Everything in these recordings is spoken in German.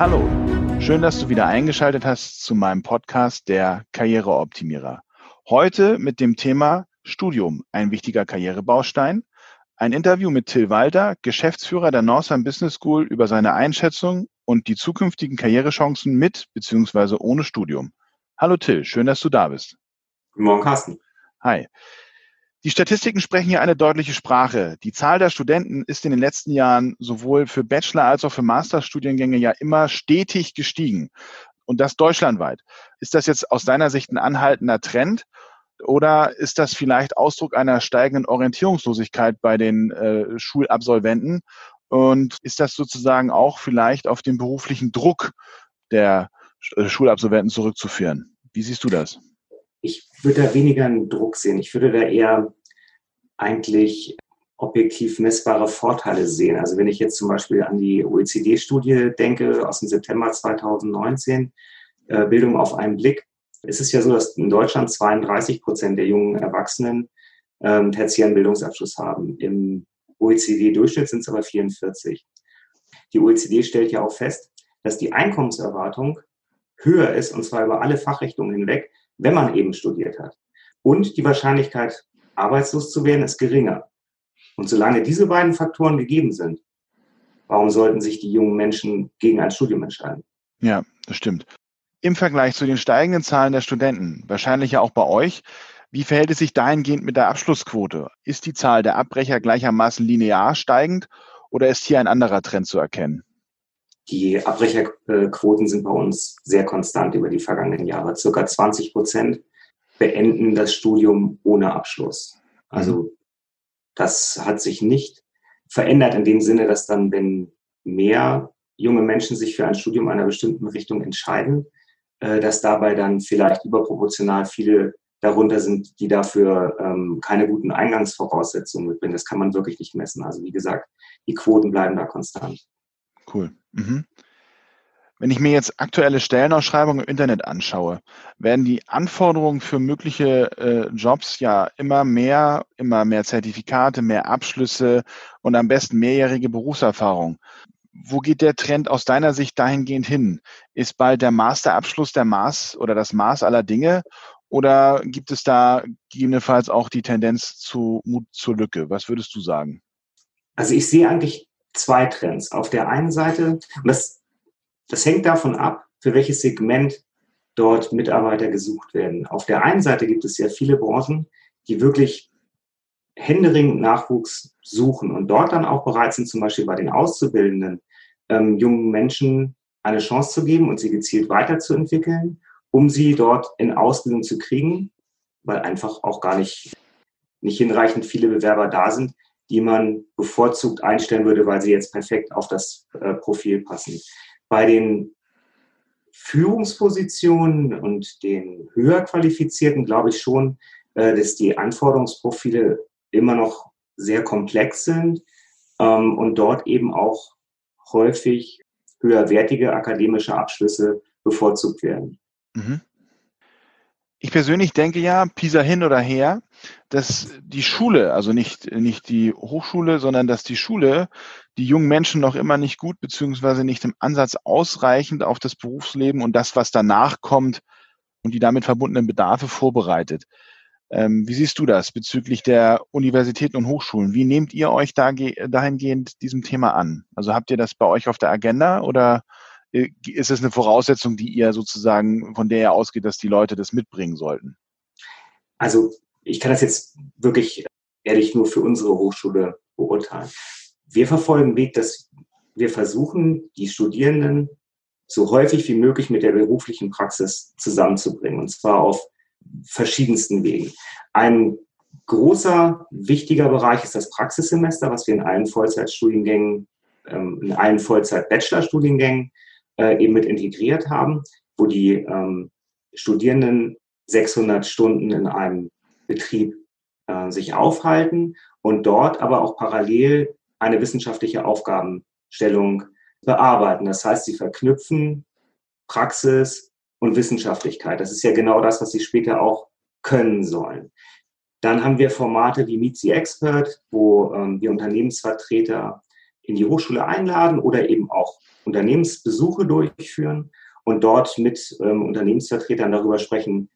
Hallo, schön, dass du wieder eingeschaltet hast zu meinem Podcast Der Karriereoptimierer. Heute mit dem Thema Studium, ein wichtiger Karrierebaustein. Ein Interview mit Till Walter, Geschäftsführer der Northern Business School, über seine Einschätzung und die zukünftigen Karrierechancen mit bzw. ohne Studium. Hallo Till, schön, dass du da bist. Guten Morgen, Carsten. Hi. Die Statistiken sprechen hier eine deutliche Sprache. Die Zahl der Studenten ist in den letzten Jahren sowohl für Bachelor- als auch für Masterstudiengänge ja immer stetig gestiegen. Und das deutschlandweit. Ist das jetzt aus deiner Sicht ein anhaltender Trend? Oder ist das vielleicht Ausdruck einer steigenden Orientierungslosigkeit bei den äh, Schulabsolventen? Und ist das sozusagen auch vielleicht auf den beruflichen Druck der äh, Schulabsolventen zurückzuführen? Wie siehst du das? Ich würde da weniger einen Druck sehen. Ich würde da eher eigentlich objektiv messbare Vorteile sehen. Also wenn ich jetzt zum Beispiel an die OECD-Studie denke aus dem September 2019, äh, Bildung auf einen Blick, ist es ja so, dass in Deutschland 32 Prozent der jungen Erwachsenen ähm, tertiären Bildungsabschluss haben. Im OECD-Durchschnitt sind es aber 44. Die OECD stellt ja auch fest, dass die Einkommenserwartung höher ist, und zwar über alle Fachrichtungen hinweg, wenn man eben studiert hat. Und die Wahrscheinlichkeit, arbeitslos zu werden, ist geringer. Und solange diese beiden Faktoren gegeben sind, warum sollten sich die jungen Menschen gegen ein Studium entscheiden? Ja, das stimmt. Im Vergleich zu den steigenden Zahlen der Studenten, wahrscheinlich ja auch bei euch, wie verhält es sich dahingehend mit der Abschlussquote? Ist die Zahl der Abbrecher gleichermaßen linear steigend oder ist hier ein anderer Trend zu erkennen? Die Abbrecherquoten sind bei uns sehr konstant über die vergangenen Jahre. Circa 20 Prozent beenden das Studium ohne Abschluss. Also mhm. das hat sich nicht verändert in dem Sinne, dass dann, wenn mehr junge Menschen sich für ein Studium einer bestimmten Richtung entscheiden, äh, dass dabei dann vielleicht überproportional viele darunter sind, die dafür ähm, keine guten Eingangsvoraussetzungen mitbringen. Das kann man wirklich nicht messen. Also wie gesagt, die Quoten bleiben da konstant. Cool. Mhm. Wenn ich mir jetzt aktuelle Stellenausschreibungen im Internet anschaue, werden die Anforderungen für mögliche äh, Jobs ja immer mehr, immer mehr Zertifikate, mehr Abschlüsse und am besten mehrjährige Berufserfahrung. Wo geht der Trend aus deiner Sicht dahingehend hin? Ist bald der Masterabschluss der Maß oder das Maß aller Dinge? Oder gibt es da gegebenenfalls auch die Tendenz zu Mut zur Lücke? Was würdest du sagen? Also ich sehe eigentlich zwei Trends. Auf der einen Seite, und das, das hängt davon ab, für welches Segment dort Mitarbeiter gesucht werden. Auf der einen Seite gibt es ja viele Branchen, die wirklich händeringend Nachwuchs suchen und dort dann auch bereit sind, zum Beispiel bei den Auszubildenden ähm, jungen Menschen eine Chance zu geben und sie gezielt weiterzuentwickeln, um sie dort in Ausbildung zu kriegen, weil einfach auch gar nicht, nicht hinreichend viele Bewerber da sind, die man bevorzugt einstellen würde, weil sie jetzt perfekt auf das äh, Profil passen. Bei den Führungspositionen und den höher qualifizierten glaube ich schon, äh, dass die Anforderungsprofile immer noch sehr komplex sind ähm, und dort eben auch häufig höherwertige akademische Abschlüsse bevorzugt werden. Mhm. Ich persönlich denke ja, PISA hin oder her, dass die Schule, also nicht, nicht die Hochschule, sondern dass die Schule die jungen Menschen noch immer nicht gut beziehungsweise nicht im Ansatz ausreichend auf das Berufsleben und das, was danach kommt und die damit verbundenen Bedarfe vorbereitet. Ähm, wie siehst du das bezüglich der Universitäten und Hochschulen? Wie nehmt ihr euch da, dahingehend diesem Thema an? Also habt ihr das bei euch auf der Agenda oder ist es eine Voraussetzung, die ihr sozusagen, von der ihr ausgeht, dass die Leute das mitbringen sollten? Also ich kann das jetzt wirklich ehrlich nur für unsere Hochschule beurteilen. Wir verfolgen den Weg, dass wir versuchen, die Studierenden so häufig wie möglich mit der beruflichen Praxis zusammenzubringen, und zwar auf verschiedensten Wegen. Ein großer, wichtiger Bereich ist das Praxissemester, was wir in allen Vollzeitstudiengängen, ähm, in allen Vollzeit-Bachelor-Studiengängen äh, eben mit integriert haben, wo die ähm, Studierenden 600 Stunden in einem Betrieb äh, sich aufhalten und dort aber auch parallel eine wissenschaftliche Aufgabenstellung bearbeiten. Das heißt, sie verknüpfen Praxis und Wissenschaftlichkeit. Das ist ja genau das, was sie später auch können sollen. Dann haben wir Formate wie Meet the Expert, wo ähm, wir Unternehmensvertreter in die Hochschule einladen oder eben auch Unternehmensbesuche durchführen und dort mit ähm, Unternehmensvertretern darüber sprechen,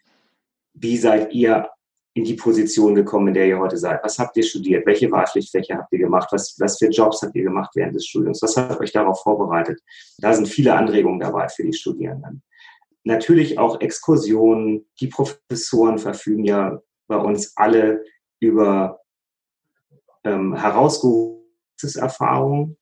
wie seid ihr in die Position gekommen, in der ihr heute seid? Was habt ihr studiert? Welche Wahlpflichtfächer habt ihr gemacht? Was, was für Jobs habt ihr gemacht während des Studiums? Was hat euch darauf vorbereitet? Da sind viele Anregungen dabei für die Studierenden. Natürlich auch Exkursionen. Die Professoren verfügen ja bei uns alle über ähm, herausgeholte Erfahrung.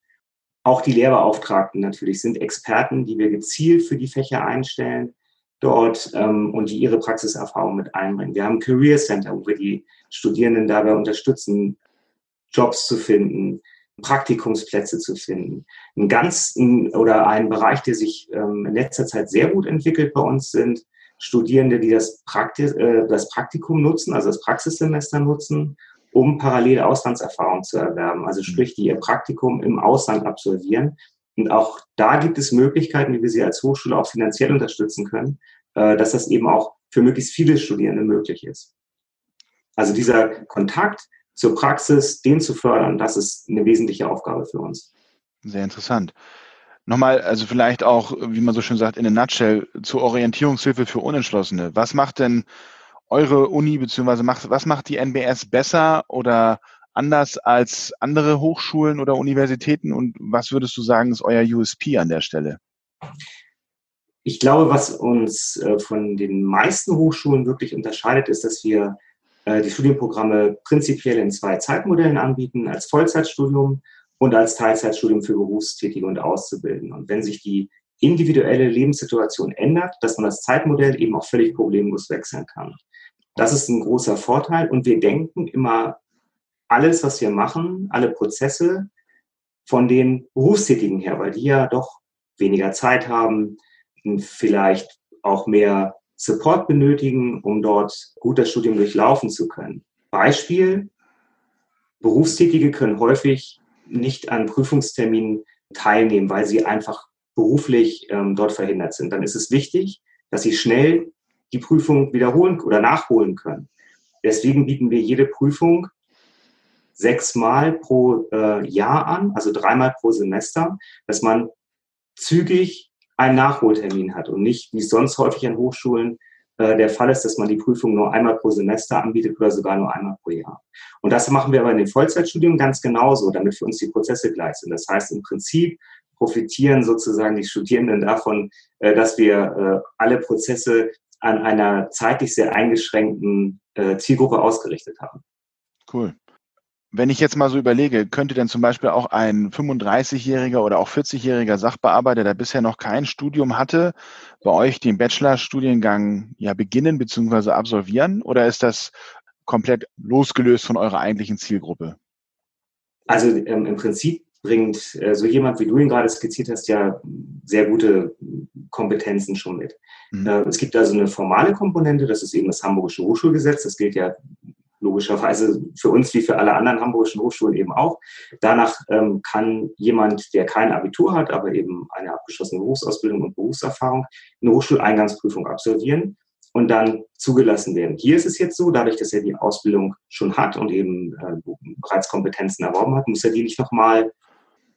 Auch die Lehrbeauftragten natürlich sind Experten, die wir gezielt für die Fächer einstellen dort ähm, und die ihre Praxiserfahrung mit einbringen. Wir haben ein Career Center, wo wir die Studierenden dabei unterstützen, Jobs zu finden, Praktikumsplätze zu finden. Ein ganz oder ein Bereich, der sich ähm, in letzter Zeit sehr gut entwickelt bei uns sind Studierende, die das, Praktis, äh, das Praktikum nutzen, also das Praxissemester nutzen, um parallele Auslandserfahrung zu erwerben. Also sprich, die ihr Praktikum im Ausland absolvieren und auch da gibt es Möglichkeiten, wie wir sie als Hochschule auch finanziell unterstützen können, äh, dass das eben auch für möglichst viele Studierende möglich ist. Also dieser Kontakt zur Praxis, den zu fördern, das ist eine wesentliche Aufgabe für uns. Sehr interessant. Nochmal, also vielleicht auch, wie man so schön sagt, in a nutshell zur Orientierungshilfe für Unentschlossene. Was macht denn eure Uni, beziehungsweise macht, was macht die NBS besser oder anders als andere Hochschulen oder Universitäten? Und was würdest du sagen, ist euer USP an der Stelle? Ich glaube, was uns äh, von den meisten Hochschulen wirklich unterscheidet, ist, dass wir äh, die Studienprogramme prinzipiell in zwei Zeitmodellen anbieten, als Vollzeitstudium und als Teilzeitstudium für Berufstätige und Auszubildende. Und wenn sich die individuelle Lebenssituation ändert, dass man das Zeitmodell eben auch völlig problemlos wechseln kann. Das ist ein großer Vorteil und wir denken immer alles, was wir machen, alle Prozesse von den Berufstätigen her, weil die ja doch weniger Zeit haben, vielleicht auch mehr Support benötigen, um dort gut das Studium durchlaufen zu können. Beispiel, Berufstätige können häufig nicht an Prüfungsterminen teilnehmen, weil sie einfach beruflich ähm, dort verhindert sind. Dann ist es wichtig, dass sie schnell die Prüfung wiederholen oder nachholen können. Deswegen bieten wir jede Prüfung sechsmal pro äh, Jahr an, also dreimal pro Semester, dass man zügig einen Nachholtermin hat und nicht, wie es sonst häufig an Hochschulen äh, der Fall ist, dass man die Prüfung nur einmal pro Semester anbietet oder sogar nur einmal pro Jahr. Und das machen wir aber in den Vollzeitstudium ganz genauso, damit für uns die Prozesse gleich sind. Das heißt, im Prinzip profitieren sozusagen die Studierenden davon, äh, dass wir äh, alle Prozesse an einer zeitlich sehr eingeschränkten äh, Zielgruppe ausgerichtet haben. Cool. Wenn ich jetzt mal so überlege, könnte denn zum Beispiel auch ein 35-jähriger oder auch 40-jähriger Sachbearbeiter, der bisher noch kein Studium hatte, bei euch den Bachelorstudiengang ja beginnen bzw. absolvieren? Oder ist das komplett losgelöst von eurer eigentlichen Zielgruppe? Also ähm, im Prinzip bringt äh, so jemand, wie du ihn gerade skizziert hast, ja sehr gute Kompetenzen schon mit. Mhm. Äh, es gibt also eine formale Komponente, das ist eben das Hamburgische Hochschulgesetz. Das gilt ja logischerweise für uns wie für alle anderen hamburgischen Hochschulen eben auch. Danach ähm, kann jemand, der kein Abitur hat, aber eben eine abgeschlossene Berufsausbildung und Berufserfahrung, eine Hochschuleingangsprüfung absolvieren und dann zugelassen werden. Hier ist es jetzt so, dadurch, dass er die Ausbildung schon hat und eben äh, bereits Kompetenzen erworben hat, muss er die nicht nochmal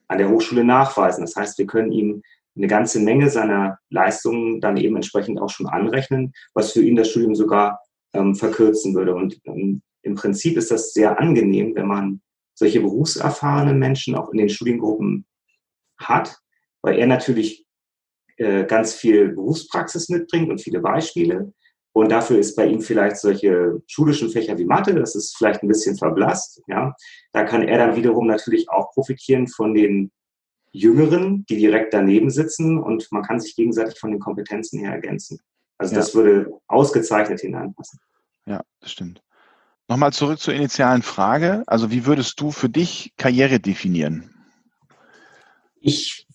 an der Hochschule nachweisen. Das heißt, wir können ihm eine ganze Menge seiner Leistungen dann eben entsprechend auch schon anrechnen, was für ihn das Studium sogar ähm, verkürzen würde. Und ähm, im Prinzip ist das sehr angenehm, wenn man solche berufserfahrenen Menschen auch in den Studiengruppen hat, weil er natürlich äh, ganz viel Berufspraxis mitbringt und viele Beispiele. Und dafür ist bei ihm vielleicht solche schulischen Fächer wie Mathe, das ist vielleicht ein bisschen verblasst. Ja, da kann er dann wiederum natürlich auch profitieren von den Jüngeren, die direkt daneben sitzen und man kann sich gegenseitig von den Kompetenzen her ergänzen. Also ja. das würde ausgezeichnet hineinpassen. Ja, das stimmt. Nochmal zurück zur initialen Frage. Also wie würdest du für dich Karriere definieren? Ich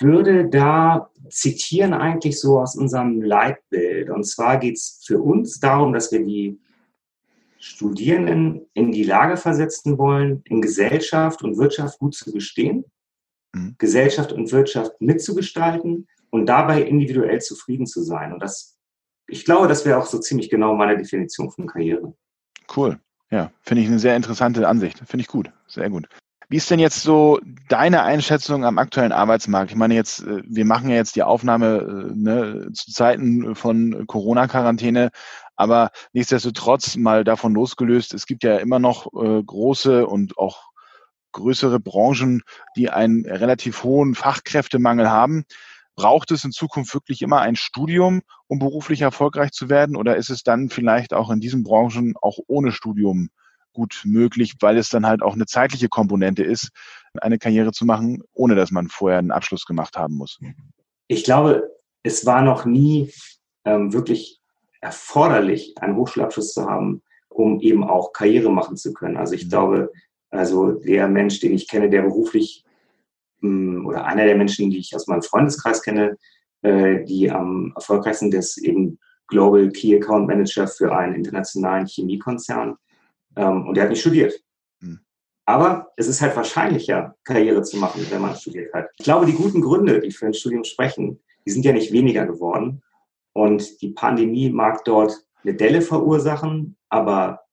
würde da zitieren eigentlich so aus unserem Leitbild. Und zwar geht es für uns darum, dass wir die Studierenden in die Lage versetzen wollen, in Gesellschaft und Wirtschaft gut zu bestehen, mhm. Gesellschaft und Wirtschaft mitzugestalten und dabei individuell zufrieden zu sein. Und das, ich glaube, das wäre auch so ziemlich genau meine Definition von Karriere. Cool. Ja, finde ich eine sehr interessante Ansicht. Finde ich gut. Sehr gut. Wie ist denn jetzt so deine Einschätzung am aktuellen Arbeitsmarkt? Ich meine jetzt, äh, wir machen ja jetzt die Aufnahme äh, ne, zu Zeiten von Corona-Quarantäne, aber nichtsdestotrotz mal davon losgelöst, es gibt ja immer noch äh, große und auch größere Branchen, die einen relativ hohen Fachkräftemangel haben. Braucht es in Zukunft wirklich immer ein Studium, um beruflich erfolgreich zu werden? Oder ist es dann vielleicht auch in diesen Branchen auch ohne Studium gut möglich, weil es dann halt auch eine zeitliche Komponente ist, eine Karriere zu machen, ohne dass man vorher einen Abschluss gemacht haben muss? Ich glaube, es war noch nie ähm, wirklich erforderlich, einen Hochschulabschluss zu haben, um eben auch Karriere machen zu können. Also ich mhm. glaube, also der Mensch, den ich kenne, der beruflich hm, oder einer der Menschen, die ich aus meinem Freundeskreis kenne, äh, die am erfolgreichsten ist eben Global Key Account Manager für einen internationalen Chemiekonzern. Ähm, und der hat nicht studiert. Hm. Aber es ist halt wahrscheinlicher, Karriere zu machen, wenn man studiert hat. Ich glaube, die guten Gründe, die für ein Studium sprechen, die sind ja nicht weniger geworden. Und die Pandemie mag dort eine Delle verursachen, aber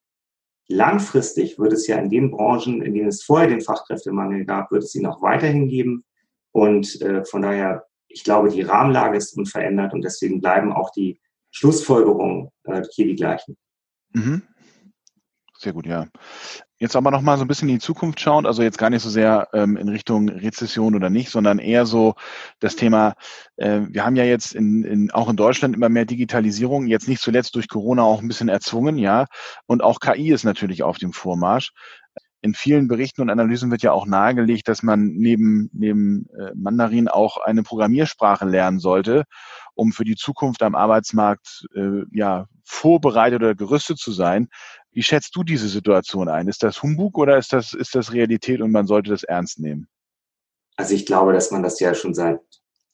Langfristig wird es ja in den Branchen, in denen es vorher den Fachkräftemangel gab, wird es ihn auch weiterhin geben. Und äh, von daher, ich glaube, die Rahmenlage ist unverändert und deswegen bleiben auch die Schlussfolgerungen äh, hier die gleichen. Mhm. Sehr gut, ja. Jetzt aber noch mal so ein bisschen in die Zukunft schauen, also jetzt gar nicht so sehr ähm, in Richtung Rezession oder nicht, sondern eher so das Thema, äh, wir haben ja jetzt in, in, auch in Deutschland immer mehr Digitalisierung, jetzt nicht zuletzt durch Corona auch ein bisschen erzwungen, ja. Und auch KI ist natürlich auf dem Vormarsch. In vielen Berichten und Analysen wird ja auch nahegelegt, dass man neben, neben äh, Mandarin auch eine Programmiersprache lernen sollte, um für die Zukunft am Arbeitsmarkt äh, ja vorbereitet oder gerüstet zu sein. Wie schätzt du diese Situation ein? Ist das Humbug oder ist das, ist das Realität und man sollte das ernst nehmen? Also ich glaube, dass man das ja schon seit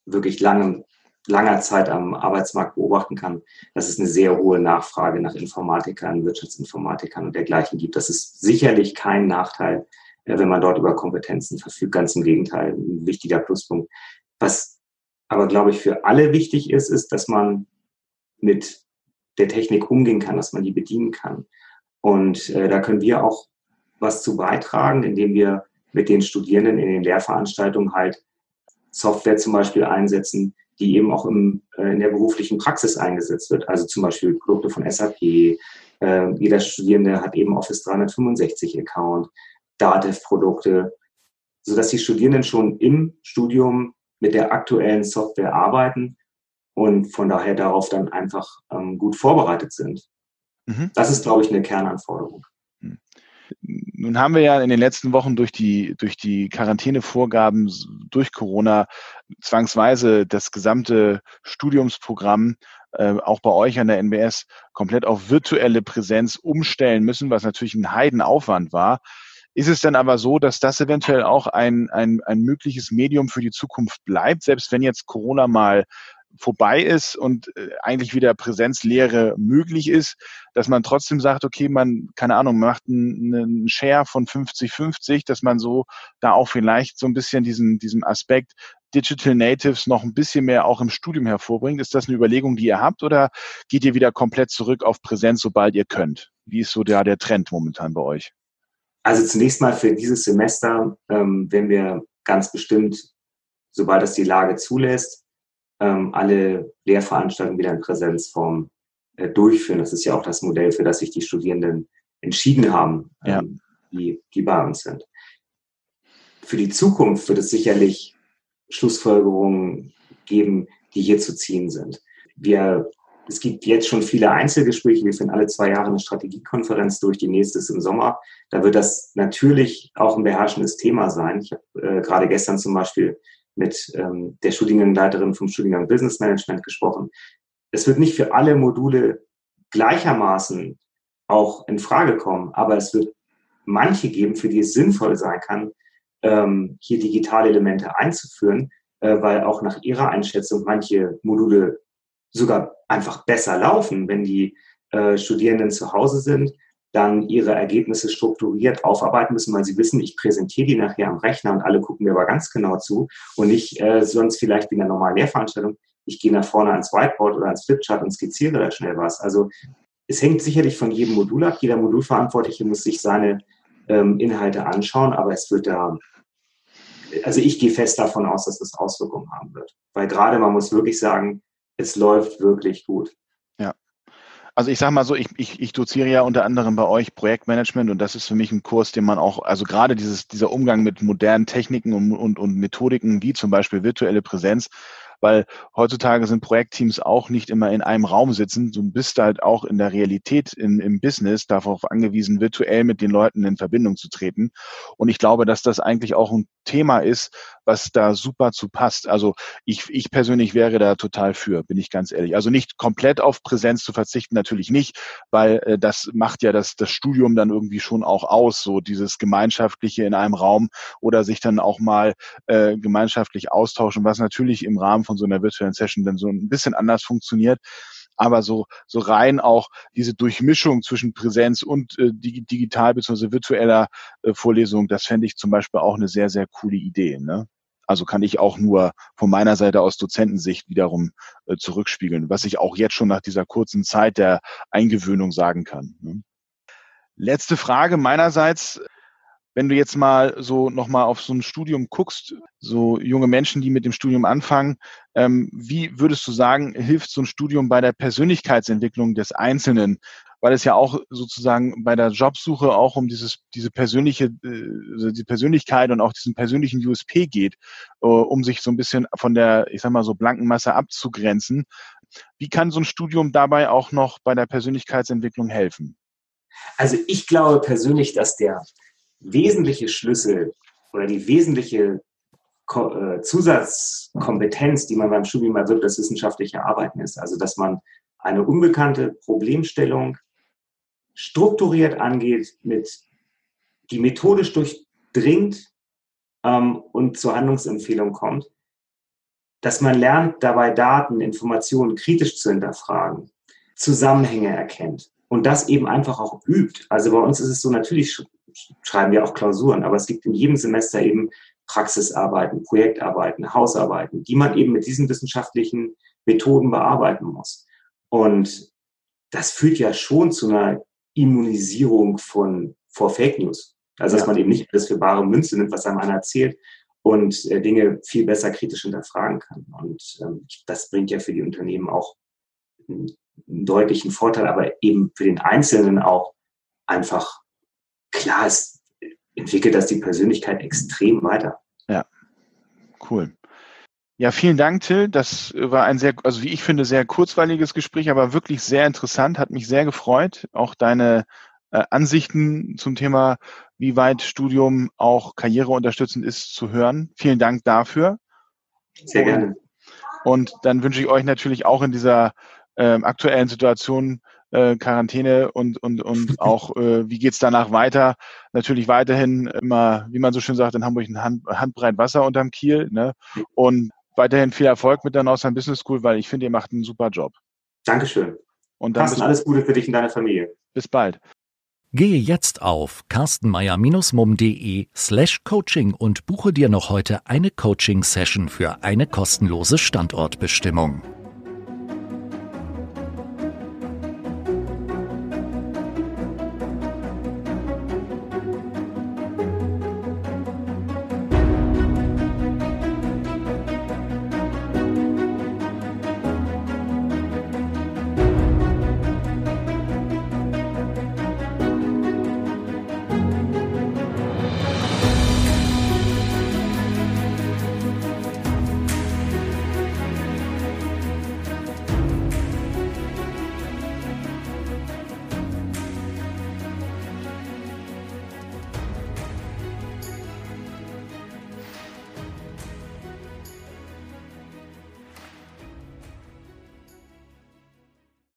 wirklich langem, langer Zeit am Arbeitsmarkt beobachten kann, dass es eine sehr hohe Nachfrage nach Informatikern, Wirtschaftsinformatikern und dergleichen gibt. Das ist sicherlich kein Nachteil, äh, wenn man dort über Kompetenzen verfügt. Ganz im Gegenteil, ein wichtiger Pluspunkt. Was aber, glaube ich, für alle wichtig ist, ist, dass man mit der Technik umgehen kann, dass man die bedienen kann. Und äh, da können wir auch was zu beitragen, indem wir mit den Studierenden in den Lehrveranstaltungen halt Software zum Beispiel einsetzen, die eben auch im, äh, in der beruflichen Praxis eingesetzt wird. Also zum Beispiel Produkte von SAP. Äh, jeder Studierende hat eben Office 365 Account, Datev-Produkte, sodass die Studierenden schon im Studium mit der aktuellen Software arbeiten und von daher darauf dann einfach ähm, gut vorbereitet sind. Mhm. Das ist, glaube ich, eine Kernanforderung. Hm. Nun haben wir ja in den letzten Wochen durch die, durch die Quarantänevorgaben durch Corona zwangsweise das gesamte Studiumsprogramm äh, auch bei euch an der NBS komplett auf virtuelle Präsenz umstellen müssen, was natürlich ein Heidenaufwand war. Ist es denn aber so, dass das eventuell auch ein, ein, ein mögliches Medium für die Zukunft bleibt, selbst wenn jetzt Corona mal vorbei ist und äh, eigentlich wieder Präsenzlehre möglich ist, dass man trotzdem sagt, okay, man, keine Ahnung, macht einen, Share von 50-50, dass man so da auch vielleicht so ein bisschen diesen, diesen Aspekt Digital Natives noch ein bisschen mehr auch im Studium hervorbringt. Ist das eine Überlegung, die ihr habt oder geht ihr wieder komplett zurück auf Präsenz, sobald ihr könnt? Wie ist so der, der Trend momentan bei euch? Also zunächst mal für dieses Semester, ähm, wenn wir ganz bestimmt, sobald das die Lage zulässt, ähm, alle Lehrveranstaltungen wieder in Präsenzform äh, durchführen. Das ist ja auch das Modell, für das sich die Studierenden entschieden haben, ja. ähm, die, die bei uns sind. Für die Zukunft wird es sicherlich Schlussfolgerungen geben, die hier zu ziehen sind. Wir, es gibt jetzt schon viele Einzelgespräche. Wir finden alle zwei Jahre eine Strategiekonferenz durch. Die nächste ist im Sommer. Da wird das natürlich auch ein beherrschendes Thema sein. Ich habe äh, gerade gestern zum Beispiel mit ähm, der Studiengangsleiterin vom Studiengang Business Management gesprochen. Es wird nicht für alle Module gleichermaßen auch in Frage kommen, aber es wird manche geben, für die es sinnvoll sein kann, ähm, hier digitale Elemente einzuführen, äh, weil auch nach ihrer Einschätzung manche Module sogar einfach besser laufen, wenn die äh, Studierenden zu Hause sind dann ihre Ergebnisse strukturiert aufarbeiten müssen, weil sie wissen, ich präsentiere die nachher am Rechner und alle gucken mir aber ganz genau zu und nicht äh, sonst vielleicht wie in einer normalen Lehrveranstaltung, ich gehe nach vorne ans Whiteboard oder ans Flipchart und skizziere da schnell was. Also es hängt sicherlich von jedem Modul ab. Jeder Modulverantwortliche muss sich seine ähm, Inhalte anschauen, aber es wird da, also ich gehe fest davon aus, dass das Auswirkungen haben wird. Weil gerade man muss wirklich sagen, es läuft wirklich gut. Also ich sage mal so, ich, ich, ich doziere ja unter anderem bei euch Projektmanagement und das ist für mich ein Kurs, den man auch, also gerade dieses, dieser Umgang mit modernen Techniken und, und, und Methodiken wie zum Beispiel virtuelle Präsenz, weil heutzutage sind Projektteams auch nicht immer in einem Raum sitzen. Du bist halt auch in der Realität in, im Business darauf angewiesen, virtuell mit den Leuten in Verbindung zu treten. Und ich glaube, dass das eigentlich auch ein Thema ist, was da super zu passt. Also ich, ich persönlich wäre da total für, bin ich ganz ehrlich. Also nicht komplett auf Präsenz zu verzichten, natürlich nicht, weil äh, das macht ja das, das Studium dann irgendwie schon auch aus, so dieses Gemeinschaftliche in einem Raum oder sich dann auch mal äh, gemeinschaftlich austauschen, was natürlich im Rahmen von so einer virtuellen Session dann so ein bisschen anders funktioniert. Aber so, so rein auch diese Durchmischung zwischen Präsenz und äh, digital bzw. virtueller äh, Vorlesung, das fände ich zum Beispiel auch eine sehr, sehr coole Idee. Ne? Also kann ich auch nur von meiner Seite aus Dozentensicht wiederum äh, zurückspiegeln, was ich auch jetzt schon nach dieser kurzen Zeit der Eingewöhnung sagen kann. Ne? Letzte Frage meinerseits. Wenn du jetzt mal so nochmal auf so ein Studium guckst, so junge Menschen, die mit dem Studium anfangen, ähm, wie würdest du sagen, hilft so ein Studium bei der Persönlichkeitsentwicklung des Einzelnen? Weil es ja auch sozusagen bei der Jobsuche auch um dieses, diese persönliche, äh, die Persönlichkeit und auch diesen persönlichen USP geht, äh, um sich so ein bisschen von der, ich sag mal so, blanken Masse abzugrenzen. Wie kann so ein Studium dabei auch noch bei der Persönlichkeitsentwicklung helfen? Also ich glaube persönlich, dass der wesentliche Schlüssel oder die wesentliche äh, Zusatzkompetenz, die man beim Studium erwirbt, das wissenschaftliche Arbeiten ist. Also, dass man eine unbekannte Problemstellung strukturiert angeht, mit die methodisch durchdringt ähm, und zur Handlungsempfehlung kommt, dass man lernt, dabei Daten, Informationen kritisch zu hinterfragen, Zusammenhänge erkennt und das eben einfach auch übt. Also bei uns ist es so, natürlich schreiben wir auch Klausuren, aber es gibt in jedem Semester eben Praxisarbeiten, Projektarbeiten, Hausarbeiten, die man eben mit diesen wissenschaftlichen Methoden bearbeiten muss. Und das führt ja schon zu einer Immunisierung von, vor Fake News. Also, dass ja. man eben nicht alles für bare Münze nimmt, was einem einer erzählt und äh, Dinge viel besser kritisch hinterfragen kann. Und ähm, das bringt ja für die Unternehmen auch einen, einen deutlichen Vorteil, aber eben für den Einzelnen auch einfach klar, es entwickelt das die Persönlichkeit extrem weiter. Ja, cool. Ja, vielen Dank, Till. Das war ein sehr, also wie ich finde, sehr kurzweiliges Gespräch, aber wirklich sehr interessant, hat mich sehr gefreut. Auch deine äh, Ansichten zum Thema, wie weit Studium auch karriereunterstützend ist, zu hören. Vielen Dank dafür. Sehr gerne. Und dann wünsche ich euch natürlich auch in dieser äh, aktuellen Situation äh, Quarantäne und, und, und auch, äh, wie geht's danach weiter? Natürlich weiterhin immer, wie man so schön sagt, in Hamburg ein Hand, Handbreit Wasser unterm Kiel. Ne? Und weiterhin viel Erfolg mit der Northern Business School, weil ich finde, ihr macht einen super Job. Dankeschön. Und dann Carsten, alles Gute für dich und deine Familie. Bis bald. Gehe jetzt auf carstenmeier-mum.de slash coaching und buche dir noch heute eine Coaching-Session für eine kostenlose Standortbestimmung.